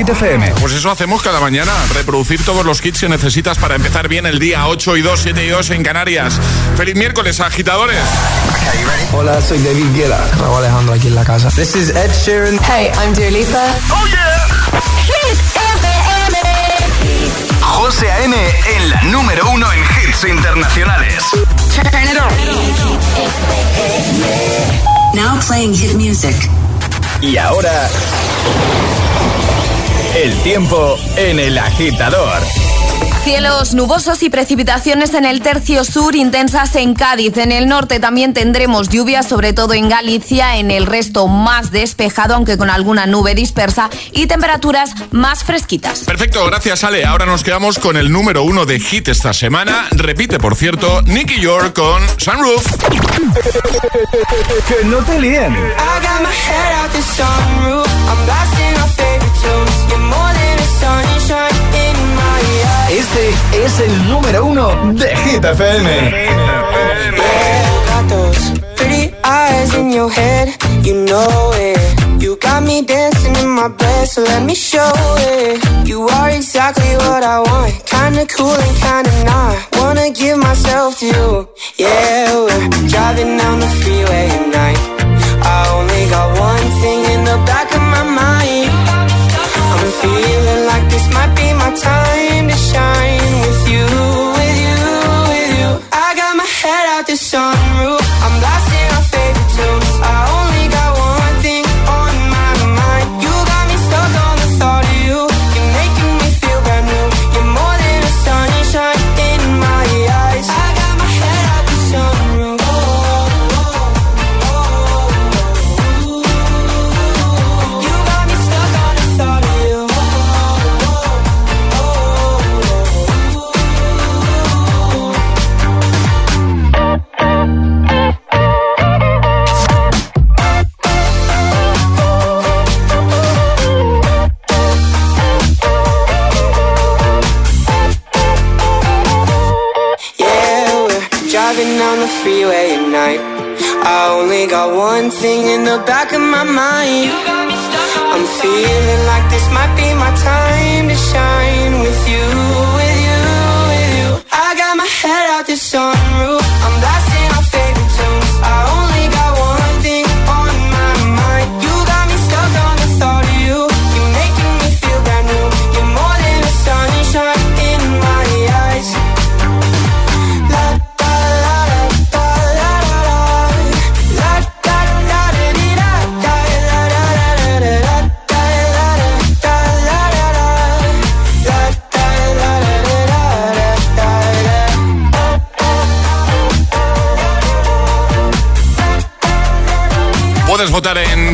Hit FM. Pues eso hacemos cada mañana, reproducir todos los hits que necesitas para empezar bien el día 8 y 2, 7 y 2 en Canarias. Feliz miércoles, agitadores. Hola, soy David Guetta. Raúl Alejandro aquí en la casa. This is Ed Sheeran. Hey, I'm Dua Lipa. Oh yeah. Hit FM. José A.M. en la número uno en hits internacionales. Turn it on. Now playing hit music. Y ahora, el tiempo en el agitador. Cielos nubosos y precipitaciones en el tercio sur, intensas en Cádiz. En el norte también tendremos lluvias, sobre todo en Galicia. En el resto más despejado, aunque con alguna nube dispersa y temperaturas más fresquitas. Perfecto, gracias Ale. Ahora nos quedamos con el número uno de hit esta semana. Repite, por cierto, Nicky York con Sunroof. que no te líen. Este es el número uno de Hit FM. Got those pretty eyes in your head, you know it. You got me dancing in my bed, so let me show it. You are exactly what I want, kinda cool and kinda not. Wanna give myself to you, yeah. We're driving down the freeway at night. I only got one thing in the back of my mind. I'm feeling like this might be my time to shine with you,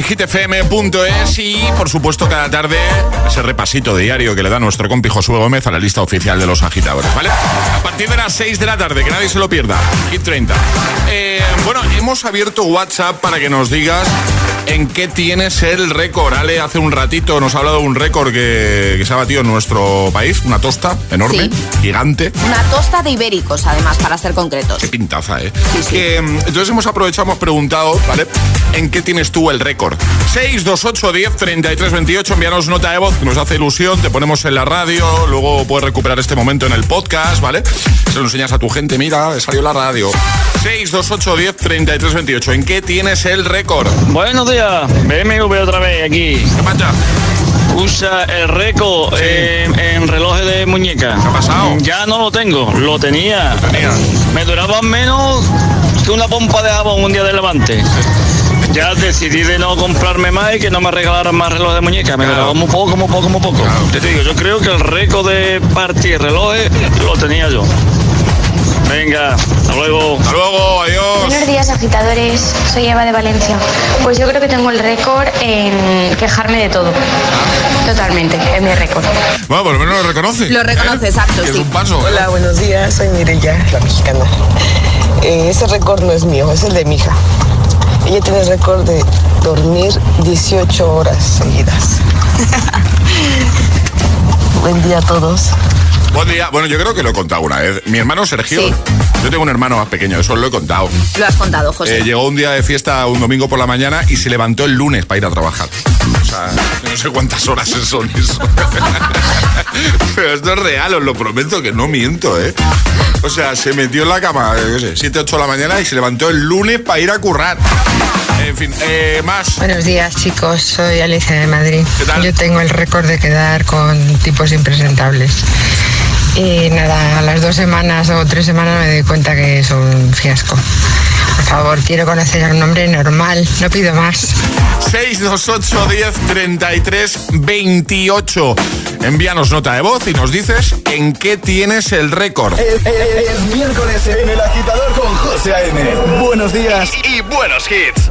hitfm.es y, por supuesto, cada tarde ese repasito diario que le da nuestro compi Josué Gómez a la lista oficial de los agitadores, ¿vale? A partir de las 6 de la tarde, que nadie se lo pierda. Hit 30. Eh, bueno, hemos abierto WhatsApp para que nos digas en qué tienes el récord. Ale hace un ratito nos ha hablado de un récord que, que se ha batido en nuestro país, una tosta enorme, Sí. gigante. Una tosta de ibéricos, además, para ser concretos. Qué pintaza, ¿eh? Sí, sí. Que, mm, entonces hemos aprovechado, hemos preguntado, ¿vale? ¿En qué tienes tú el récord? 628 10 33 28, envíanos nota de voz, que nos hace ilusión, te ponemos en la radio, luego puedes recuperar este momento en el podcast, ¿vale? Se lo enseñas a tu gente, mira, he salido en la radio. 628 10 33 28, ¿en qué tienes el récord? Buenos días, BMW otra vez aquí. ¿Qué pasa? Usa el récord Sí. en, en relojes de muñeca. ¿Qué ha pasado? Ya no lo tengo, lo tenía. tenía. Me duraba menos que una pompa de jabón un día de levante. Ya decidí de no comprarme más y que no me regalaran más relojes de muñeca. Me Claro. duraba muy poco, muy poco, muy poco. Claro. Te digo, yo creo que el récord de partir relojes lo tenía yo. Venga, hasta luego. Hasta luego, adiós. Buenos días, agitadores. Soy Eva de Valencia. Pues yo creo que tengo el récord en quejarme de todo. Totalmente, es mi récord. Bueno, por lo menos lo reconoce. Lo reconoce, exacto, Que Es sí. un paso. ¿eh? Hola, buenos días, soy Mireya, la mexicana. Eh, ese récord no es mío, es el de mi hija. Ella tiene el récord de dormir 18 horas seguidas. Buen día a todos. Buen día. Bueno, yo creo que lo he contado una vez. Mi hermano Sergio, Sí. yo tengo un hermano más pequeño, eso lo he contado. Lo has contado, José. Eh, llegó un día de fiesta un domingo por la mañana y se levantó el lunes para ir a trabajar. O sea, no sé cuántas horas son eso. Pero esto es real, os lo prometo que no miento, ¿eh? O sea, se metió en la cama, yo sé, 7, 8 de la mañana y se levantó el lunes para ir a currar. En fin, eh, más. Buenos días, chicos. Soy Alicia de Madrid. ¿Qué tal? Yo tengo el récord de quedar con tipos impresentables. Y nada, a las dos semanas o tres semanas me doy cuenta que es un fiasco. Por favor, quiero conocer un hombre normal, no pido más. 628 10 33 28. Envíanos nota de voz y nos dices en qué tienes el récord. Es, es- es miércoles en el agitador con José A.M. Buenos días y buenos hits.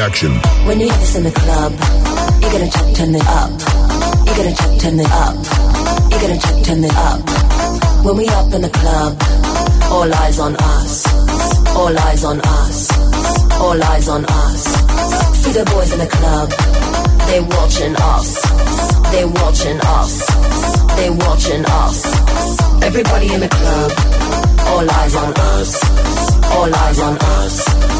Action. When you have this in the club, you gotta check, turn it up. You gotta check, turn it up. You gotta check, turn it up. When we up in the club, all eyes on us. All eyes on us. All eyes on us. See the boys in the club, they're watching us. They're watching us. They're watching us. Everybody in the club, all eyes on us. All eyes on us.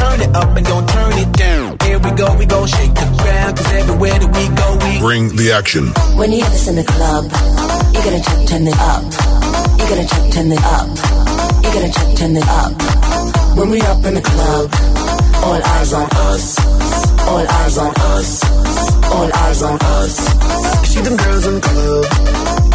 Turn it up and don't turn it down. Here we go, we go shake the ground. Cause everywhere that we go, we Bring the action. When you have this in the club, you gotta check, turn it up. You gotta check, turn it up. You gotta check, turn it up. When we up in the club, all eyes on us. All eyes on us. All eyes on us. See them girls in the club,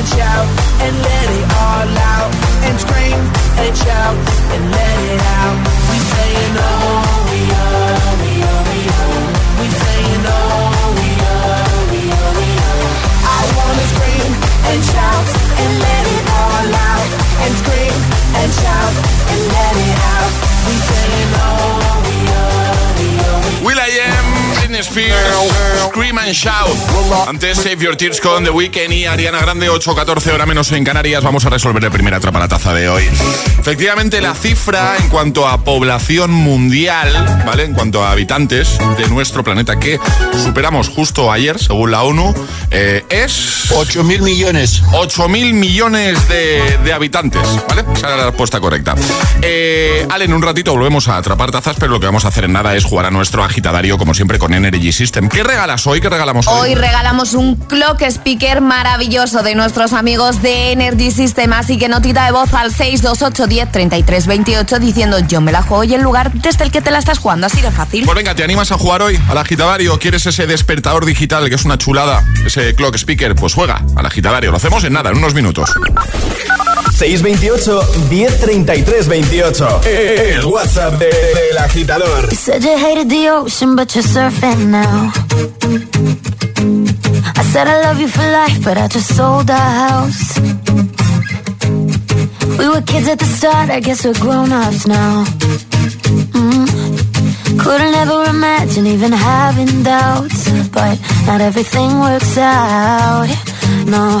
and shout and let it all out. And scream and shout and let it out. We saying oh, we oh, we oh, we oh. We saying oh, we oh, we oh, we oh. I wanna scream and shout and let it all out. And scream and shout and let it out. Britney Spears, Scream and Shout. Antes Save Your Tears con The Weeknd y Ariana Grande, 8.14 hora menos en Canarias. Vamos a resolver el primer atrapa la taza de hoy. Efectivamente, la cifra en cuanto a población mundial, ¿vale? En cuanto a habitantes de nuestro planeta que superamos justo ayer, según la ONU, eh, es... 8.000 millones. 8.000 millones de, de habitantes, ¿vale? Esa era la respuesta correcta. Eh, Ale, en un ratito volvemos a atrapar tazas, pero lo que vamos a hacer en nada es jugar a nuestro agitadario, como siempre, con Energy System. ¿Qué regalas hoy? ¿Qué regalamos hoy? Hoy regalamos un clock speaker maravilloso de nuestros amigos de Energy System, así que notita de voz al 628 10 33 28 diciendo yo me la juego y el lugar desde el que te la estás jugando, así de fácil. Pues venga, ¿te animas a jugar hoy al agitadario? ¿Quieres ese despertador digital que es una chulada? Ese clock speaker, pues juega al agitadario. Lo hacemos en nada, en unos minutos. 628 1033 28. El WhatsApp de- del agitador. You said you hated the ocean, but you're surfing now. I said I love you for life, but I just sold our house. We were kids at the start, I guess we're grown ups now. Mm. Couldn't ever imagine even having doubts, but not everything works out. No,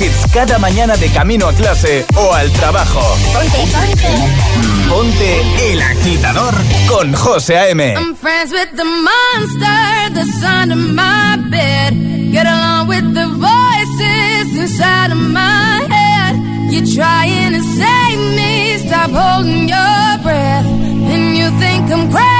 hits cada mañana de camino a clase o al trabajo. Ponte, ponte. Ponte el agitador con José A.M. I'm friends with the monster that's under my bed. Get along with the voices inside of my head. You're trying to save me, stop holding your breath. And you think I'm crazy,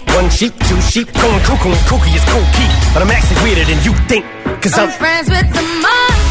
One sheep, two sheep, going cuckoo kooky is cool key. But I'm actually weirder than you think. Cause I'm, I'm friends with the monster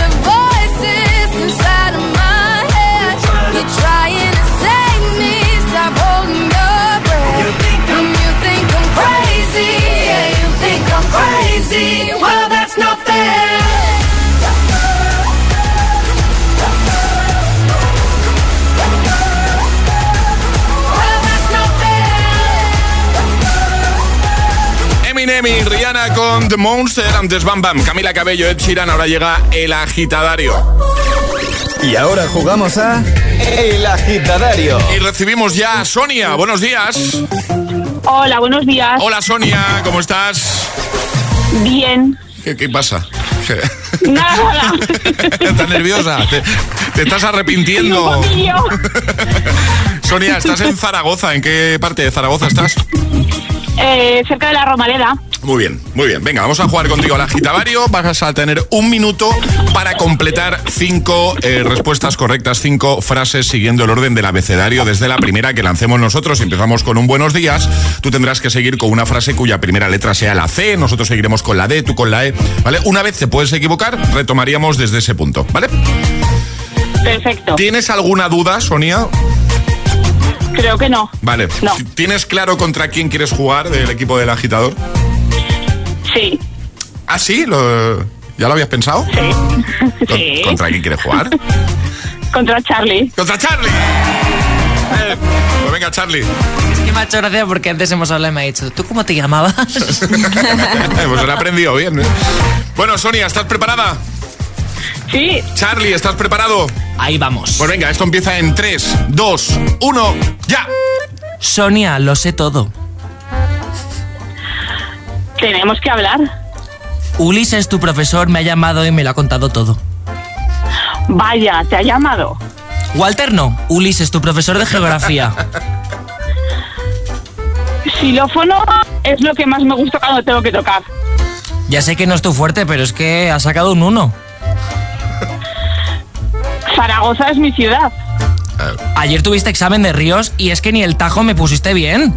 crazy, yeah, you think I'm crazy. Well, that's not fair. Well, that's not fair. Eminem y Rihanna con The Monster, antes Bam Bam, Camila Cabello, Ed Sheeran, ahora llega el agitadario. Y ahora jugamos a El Agitadario. Y recibimos ya a Sonia, buenos días. Hola, buenos días. Hola Sonia, ¿cómo estás? Bien. ¿Qué, qué pasa? Nada, ¿Estás nerviosa? ¿Te, te estás arrepintiendo? Sonia, estás en Zaragoza. ¿En qué parte de Zaragoza estás? Eh, cerca de la Romareda. Muy bien, muy bien. Venga, vamos a jugar contigo al agitavario. Vas a tener un minuto para completar cinco eh, respuestas correctas, cinco frases siguiendo el orden del abecedario desde la primera que lancemos nosotros. Empezamos con un buenos días. Tú tendrás que seguir con una frase cuya primera letra sea la C. Nosotros seguiremos con la D, tú con la E. ¿Vale? Una vez te puedes equivocar, retomaríamos desde ese punto. ¿Vale? Perfecto. ¿Tienes alguna duda, Sonia? Creo que no. Vale. No. ¿Tienes claro contra quién quieres jugar del equipo del agitador? Sí. ¿Ah, sí? ¿Lo- ¿Ya lo habías pensado? Sí. ¿Con- Sí. ¿Contra quién quieres jugar? Contra Charlie. ¡Contra Charlie! Eh, pues venga, Charlie. Es que me ha hecho gracia porque antes hemos hablado y me ha dicho, ¿tú cómo te llamabas? pues lo he aprendido bien. ¿eh? Bueno, Sonia, ¿estás preparada? Sí. Charlie, ¿estás preparado? Ahí vamos. Pues venga, esto empieza en 3, 2, 1, ya. Sonia, lo sé todo. Tenemos que hablar. Ulises, tu profesor, me ha llamado y me lo ha contado todo. Vaya, ¿te ha llamado? Walter no, Ulises, tu profesor de geografía. Xilófono es lo que más me gusta cuando tengo que tocar. Ya sé que no es tu fuerte, pero es que ha sacado un 1. Zaragoza es mi ciudad. Ayer tuviste examen de ríos y es que ni el tajo me pusiste bien.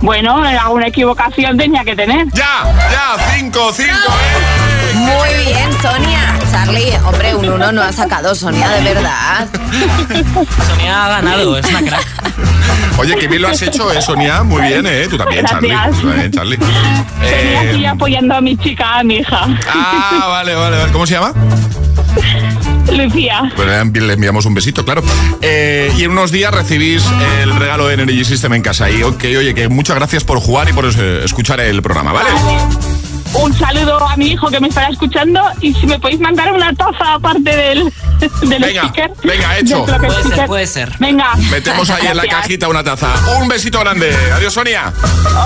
Bueno, alguna equivocación tenía que tener. ¡Ya! ¡Ya! ¡Cinco, cinco! ¡eh! Muy bien, Sonia. Charlie, hombre, un uno no ha sacado Sonia, de verdad. Sonia ha ganado, es una crack. Oye, qué bien lo has hecho, eh, Sonia. Muy bien, ¿eh? Tú también, Charlie. Gracias. Tú también, Charlie. Tenía Eh, aquí apoyando a mi chica, a mi hija. ah, vale, vale, vale. ¿Cómo se llama? Lucía. Pues le envi- le enviamos un besito, claro. Eh, y en unos días recibís el regalo de Energy System en casa. Y ok, oye, que muchas gracias por jugar y por eh, escuchar el programa, ¿vale? Un saludo a mi hijo que me estará escuchando y si me podéis mandar una taza aparte del, del Venga, sticker. venga, hecho. Puede ser, sticker. puede ser. Venga. Metemos ahí en la cajita una taza. Un besito grande. Adiós, Sonia.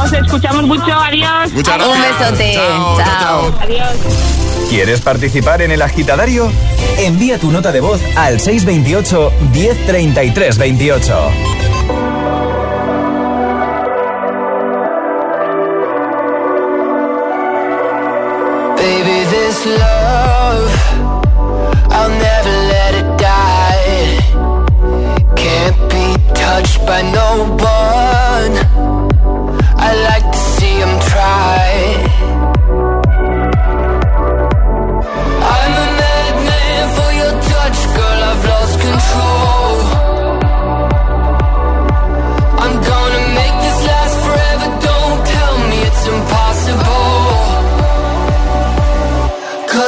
Os escuchamos mucho. Adiós. Muchas gracias. Un besote. Chao, chao, chao. Adiós. ¿Quieres participar en el agitadario? Envía tu nota de voz al 628 1033 28. Baby, this love, I'll never let it die. Can't be touched by no one. I like to see him try.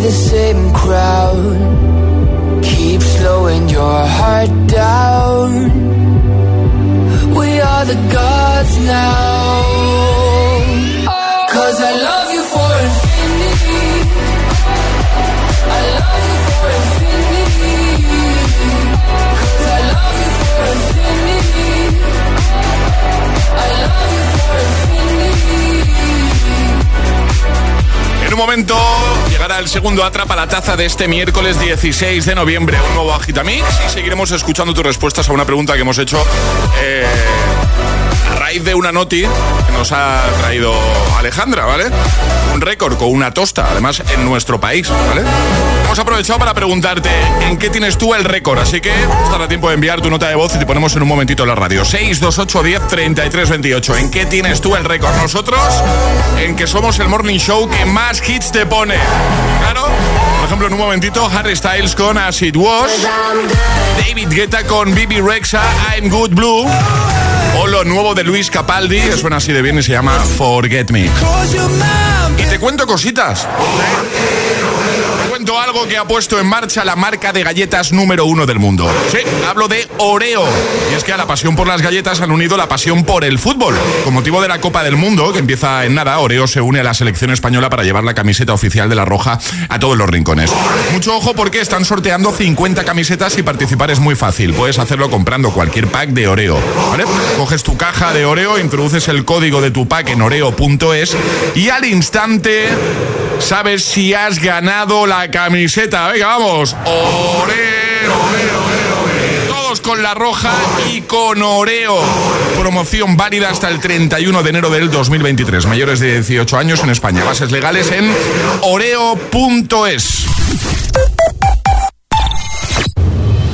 The same crowd. Keep slowing your heart down. We are the gods now. Cause I love momento llegará el segundo Atrapa la Taza de este miércoles 16 de noviembre. Un nuevo Agitamix y seguiremos escuchando tus respuestas a una pregunta que hemos hecho eh, raíz de una noti que nos ha traído Alejandra, ¿vale? Un récord con una tosta, además en nuestro país, ¿vale? Hemos aprovechado para preguntarte en qué tienes tú el récord, así que estará tiempo de enviar tu nota de voz y te ponemos en un momentito en la radio. 628 10 33 28. ¿En qué tienes tú el récord? Nosotros, en que somos el morning show que más hits te pone. Claro. Por ejemplo, en un momentito, Harry Styles con As It Was. David Guetta con Bibi Rexa, I'm Good Blue. O lo nuevo de Luis Capaldi, que suena así de bien y se llama Forget Me. Y te cuento cositas. Cuento algo que ha puesto en marcha la marca de galletas número uno del mundo. Sí, hablo de Oreo. Y es que a la pasión por las galletas han unido la pasión por el fútbol. Con motivo de la Copa del Mundo, que empieza en nada, Oreo se une a la selección española para llevar la camiseta oficial de la Roja a todos los rincones. Mucho ojo porque están sorteando 50 camisetas y participar es muy fácil. Puedes hacerlo comprando cualquier pack de Oreo. ¿vale? Coges tu caja de Oreo, introduces el código de tu pack en oreo.es y al instante sabes si has ganado la camiseta. Venga, vamos. Oreo, Oreo, Oreo. Todos con la roja y con Oreo. Promoción válida hasta el 31 de enero del 2023. Mayores de 18 años en España. Bases legales en oreo.es.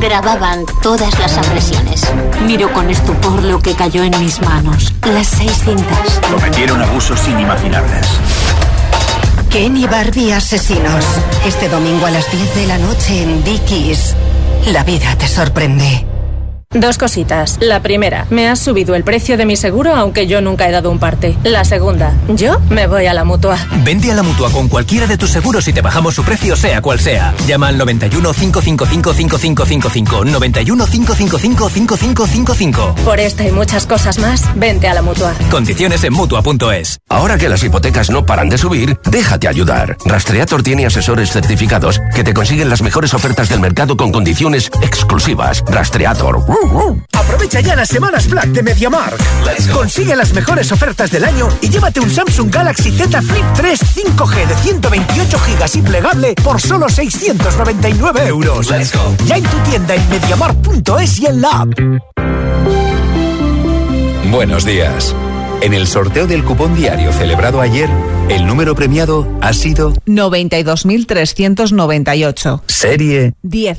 Grababan todas las agresiones. Miro con estupor lo que cayó en mis manos. Las seis cintas. Cometieron abusos inimaginables. Ken y Barbie asesinos. Este domingo a las 10 de la noche en Dickies. La vida te sorprende. Dos cositas. La primera, me has subido el precio de mi seguro aunque yo nunca he dado un parte. La segunda, yo me voy a la mutua. Vente a la mutua con cualquiera de tus seguros y te bajamos su precio, sea cual sea. Llama al 91 555 5555. 91 555 5555. Por esta y muchas cosas más, vente a la mutua. Condiciones en mutua.es. Ahora que las hipotecas no paran de subir, déjate ayudar. Rastreator tiene asesores certificados que te consiguen las mejores ofertas del mercado con condiciones exclusivas. Rastreator. Aprovecha ya las semanas Black de MediaMark. Consigue las mejores ofertas del año y llévate un Samsung Galaxy Z Flip 3 5G de 128 GB y plegable por solo 699 euros. Ya en tu tienda en MediaMark.es y en la app. Buenos días. En el sorteo del cupón diario celebrado ayer, el número premiado ha sido 92.398. Serie 10.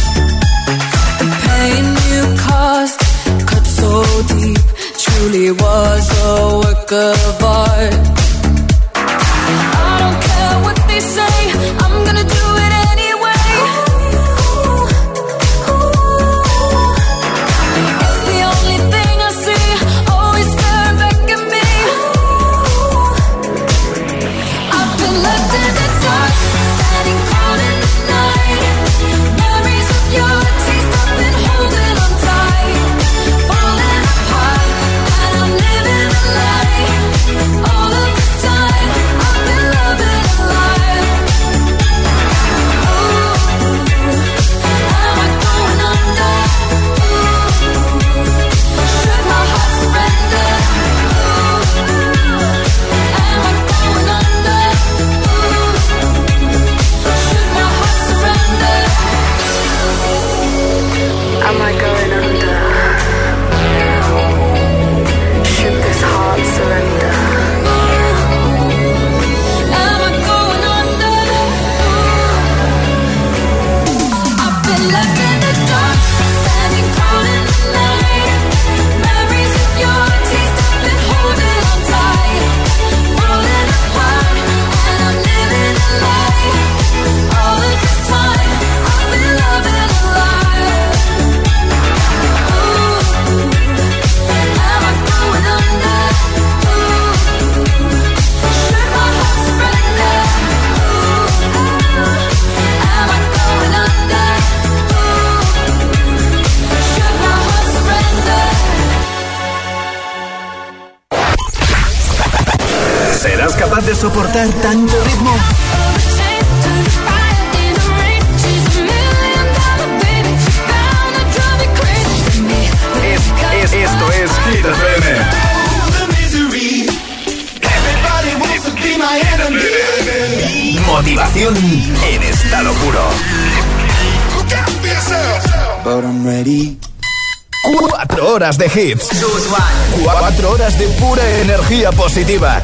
Caused cut so deep, truly was a work of art. I don't care what they say, tanto ritmo. Es, esto es Hit FM. Motivación en estado puro. But I'm ready. Cuatro horas de hits. Cuatro horas de pura energía positiva.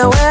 No way.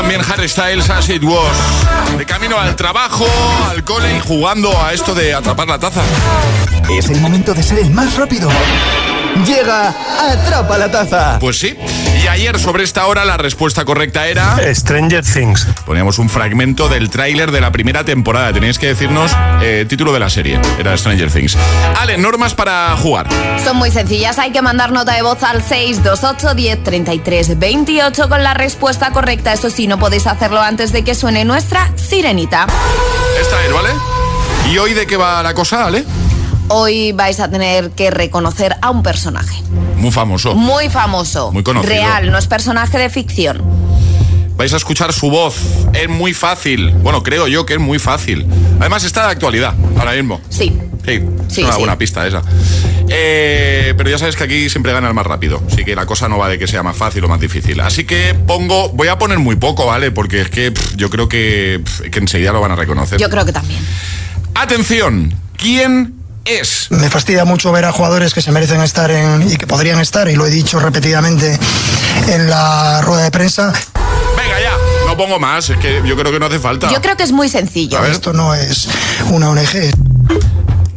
También Harry Styles, As It Was. De camino al trabajo, al cole y jugando a esto de atrapar la taza. Es el momento de ser el más rápido. Llega Atrapa la Taza. Pues sí. Ayer sobre esta hora la respuesta correcta era... Stranger Things. Poníamos un fragmento del tráiler de la primera temporada. Teníais que decirnos eh, título de la serie. Era Stranger Things. Ale, normas para jugar. Son muy sencillas. Hay que mandar nota de voz al 628 10 33 28 con la respuesta correcta. Eso sí, no podéis hacerlo antes de que suene nuestra sirenita. Esta es, ¿vale? ¿Y hoy de qué va la cosa, Ale? Hoy vais a tener que reconocer a un personaje. Muy famoso. Muy famoso. Muy conocido. Real, no es personaje de ficción. Vais a escuchar su voz. Es muy fácil. Bueno, creo yo que es muy fácil. Además está de actualidad, ahora mismo. Sí. Sí, Sí, una sí. buena pista esa. Eh, pero ya sabes que aquí siempre gana el más rápido. Así que la cosa no va de que sea más fácil o más difícil. Así que pongo, voy a poner muy poco, ¿vale? Porque es que pff, yo creo que, pff, que enseguida lo van a reconocer. Yo creo que también. Atención, ¿quién es? Me fastidia mucho ver a jugadores que se merecen estar en, y que podrían estar, y lo he dicho repetidamente en la rueda de prensa. Venga ya, no pongo más, es que yo creo que no hace falta. Yo creo que es muy sencillo. A ver. Esto no es una ONG.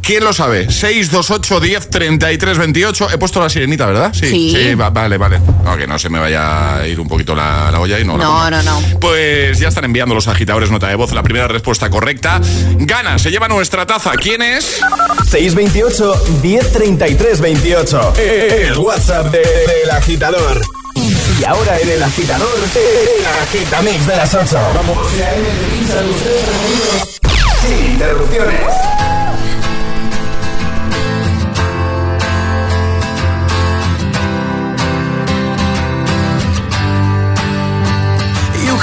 ¿Quién lo sabe? 628 10 33 28. He puesto la sirenita, ¿verdad? Sí. va- vale, vale. No, que no se me vaya a ir un poquito la, la olla y no No, no, no. Pues ya están enviando los agitadores nota de voz. La primera respuesta correcta. Gana, se lleva nuestra taza. ¿Quién es? 628 1033 28. El WhatsApp de- del agitador. Y ahora en el agitador, el agitamix de las 8. Vamos. Sin interrupciones.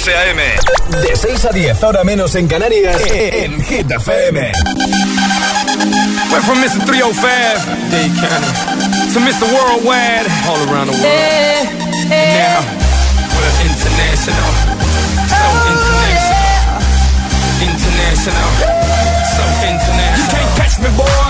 José A.M. De 6 a 10, ahora menos en Canarias, en Hit FM. Went from Mr. 305, Dade County, to Mr. Worldwide, all around the world. Now, we're international. So international. International. So international. You can't catch me, boy.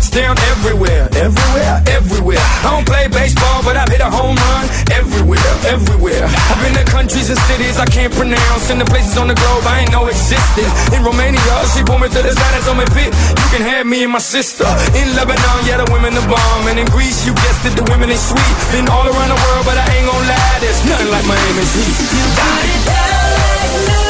football, but I've touched down everywhere. Everywhere, everywhere. I don't play baseball, but I've hit a home run everywhere, everywhere. I've been to countries and cities I can't pronounce, and the places on the globe I ain't know existed. In Romania, she pulled me to the side and told me, "Pit, you can have me and my sister." In Lebanon, yeah, the women the bomb, and in Greece, you guessed it, the women is sweet. Been all around the world, but I ain't gon' lie, there's nothing like Miami's heat. You got it like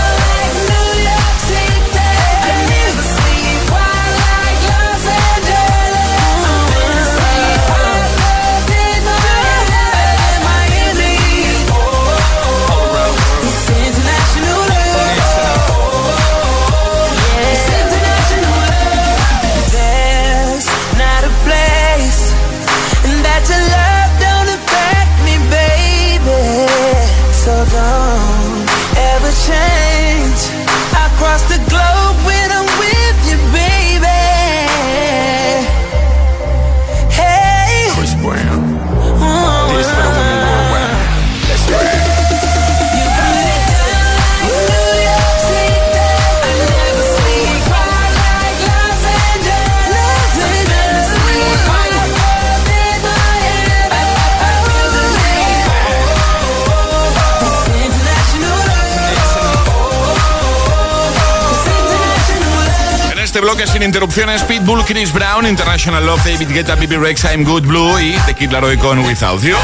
Bloque sin interrupciones, Pitbull, Chris Brown, International Love, David Guetta, Bibi Rex, I'm Good Blue y The Kid Laroi con Without You.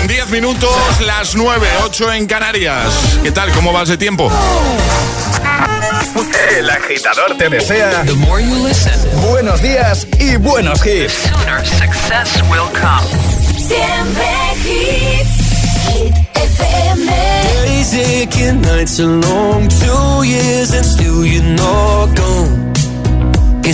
En 10 minutos, las 9, 8 en Canarias. ¿Qué tal? ¿Cómo vas de tiempo? El agitador te desea buenos días y buenos hits. Success will come. Siempre hits. Hit FM. Days aching, nights are long, two years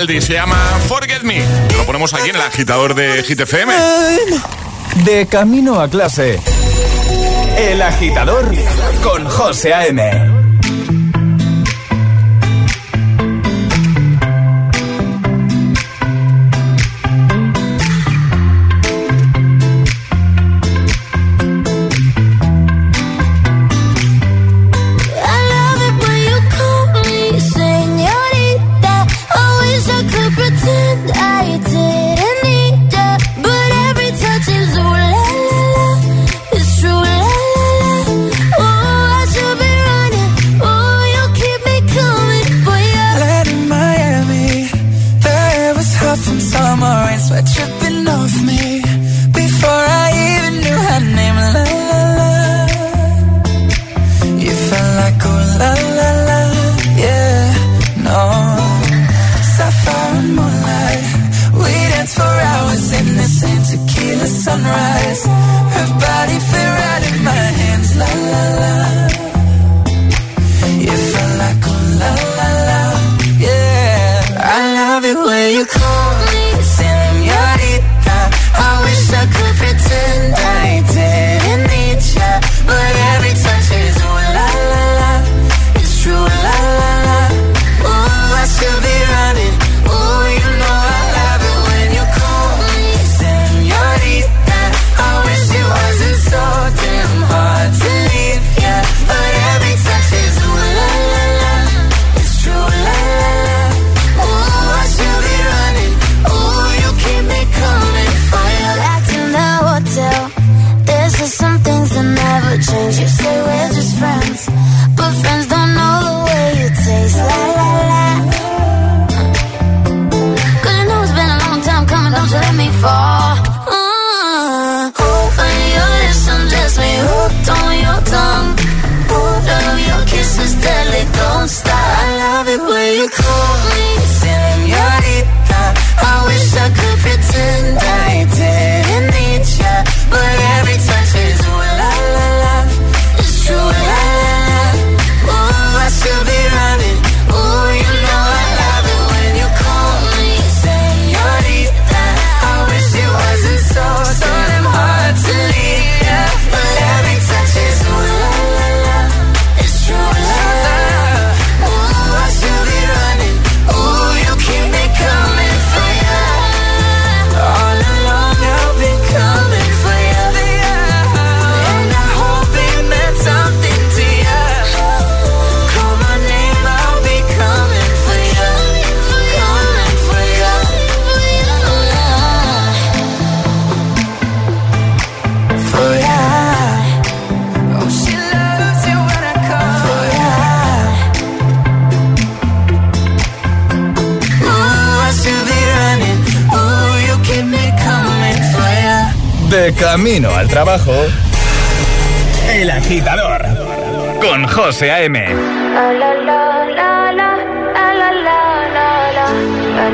Se llama Forget Me. Lo ponemos aquí en el agitador de GTFM. De camino a clase. El agitador con José A.M.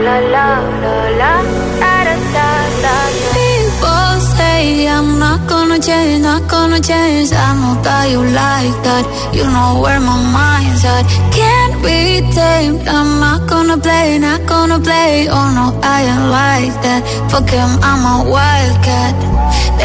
la la la la da da da da People say I'm not gonna change, not gonna change. I know that you like that. You know where my mind's at. Can't be tamed. I'm not gonna play, not gonna play. Oh no, I ain't like that. Fuck him, I'm a wildcat.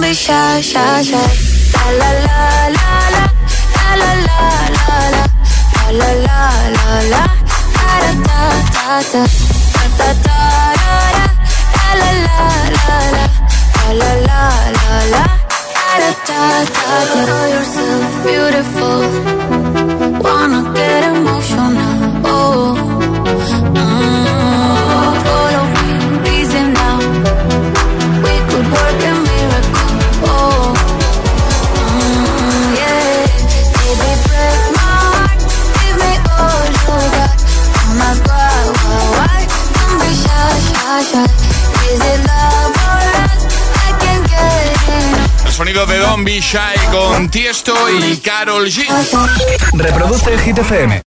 Be shy, shy, shy. La la la la la. La la la la la. La la la la da da da. Da da da da da. La la la la la. La la la la la. Da da da da. Know yourself beautiful. Wanna get emotional. Oh. Mm, El sonido de Don Be Shy con Tiesto y Carol G. Reproduce el Hit.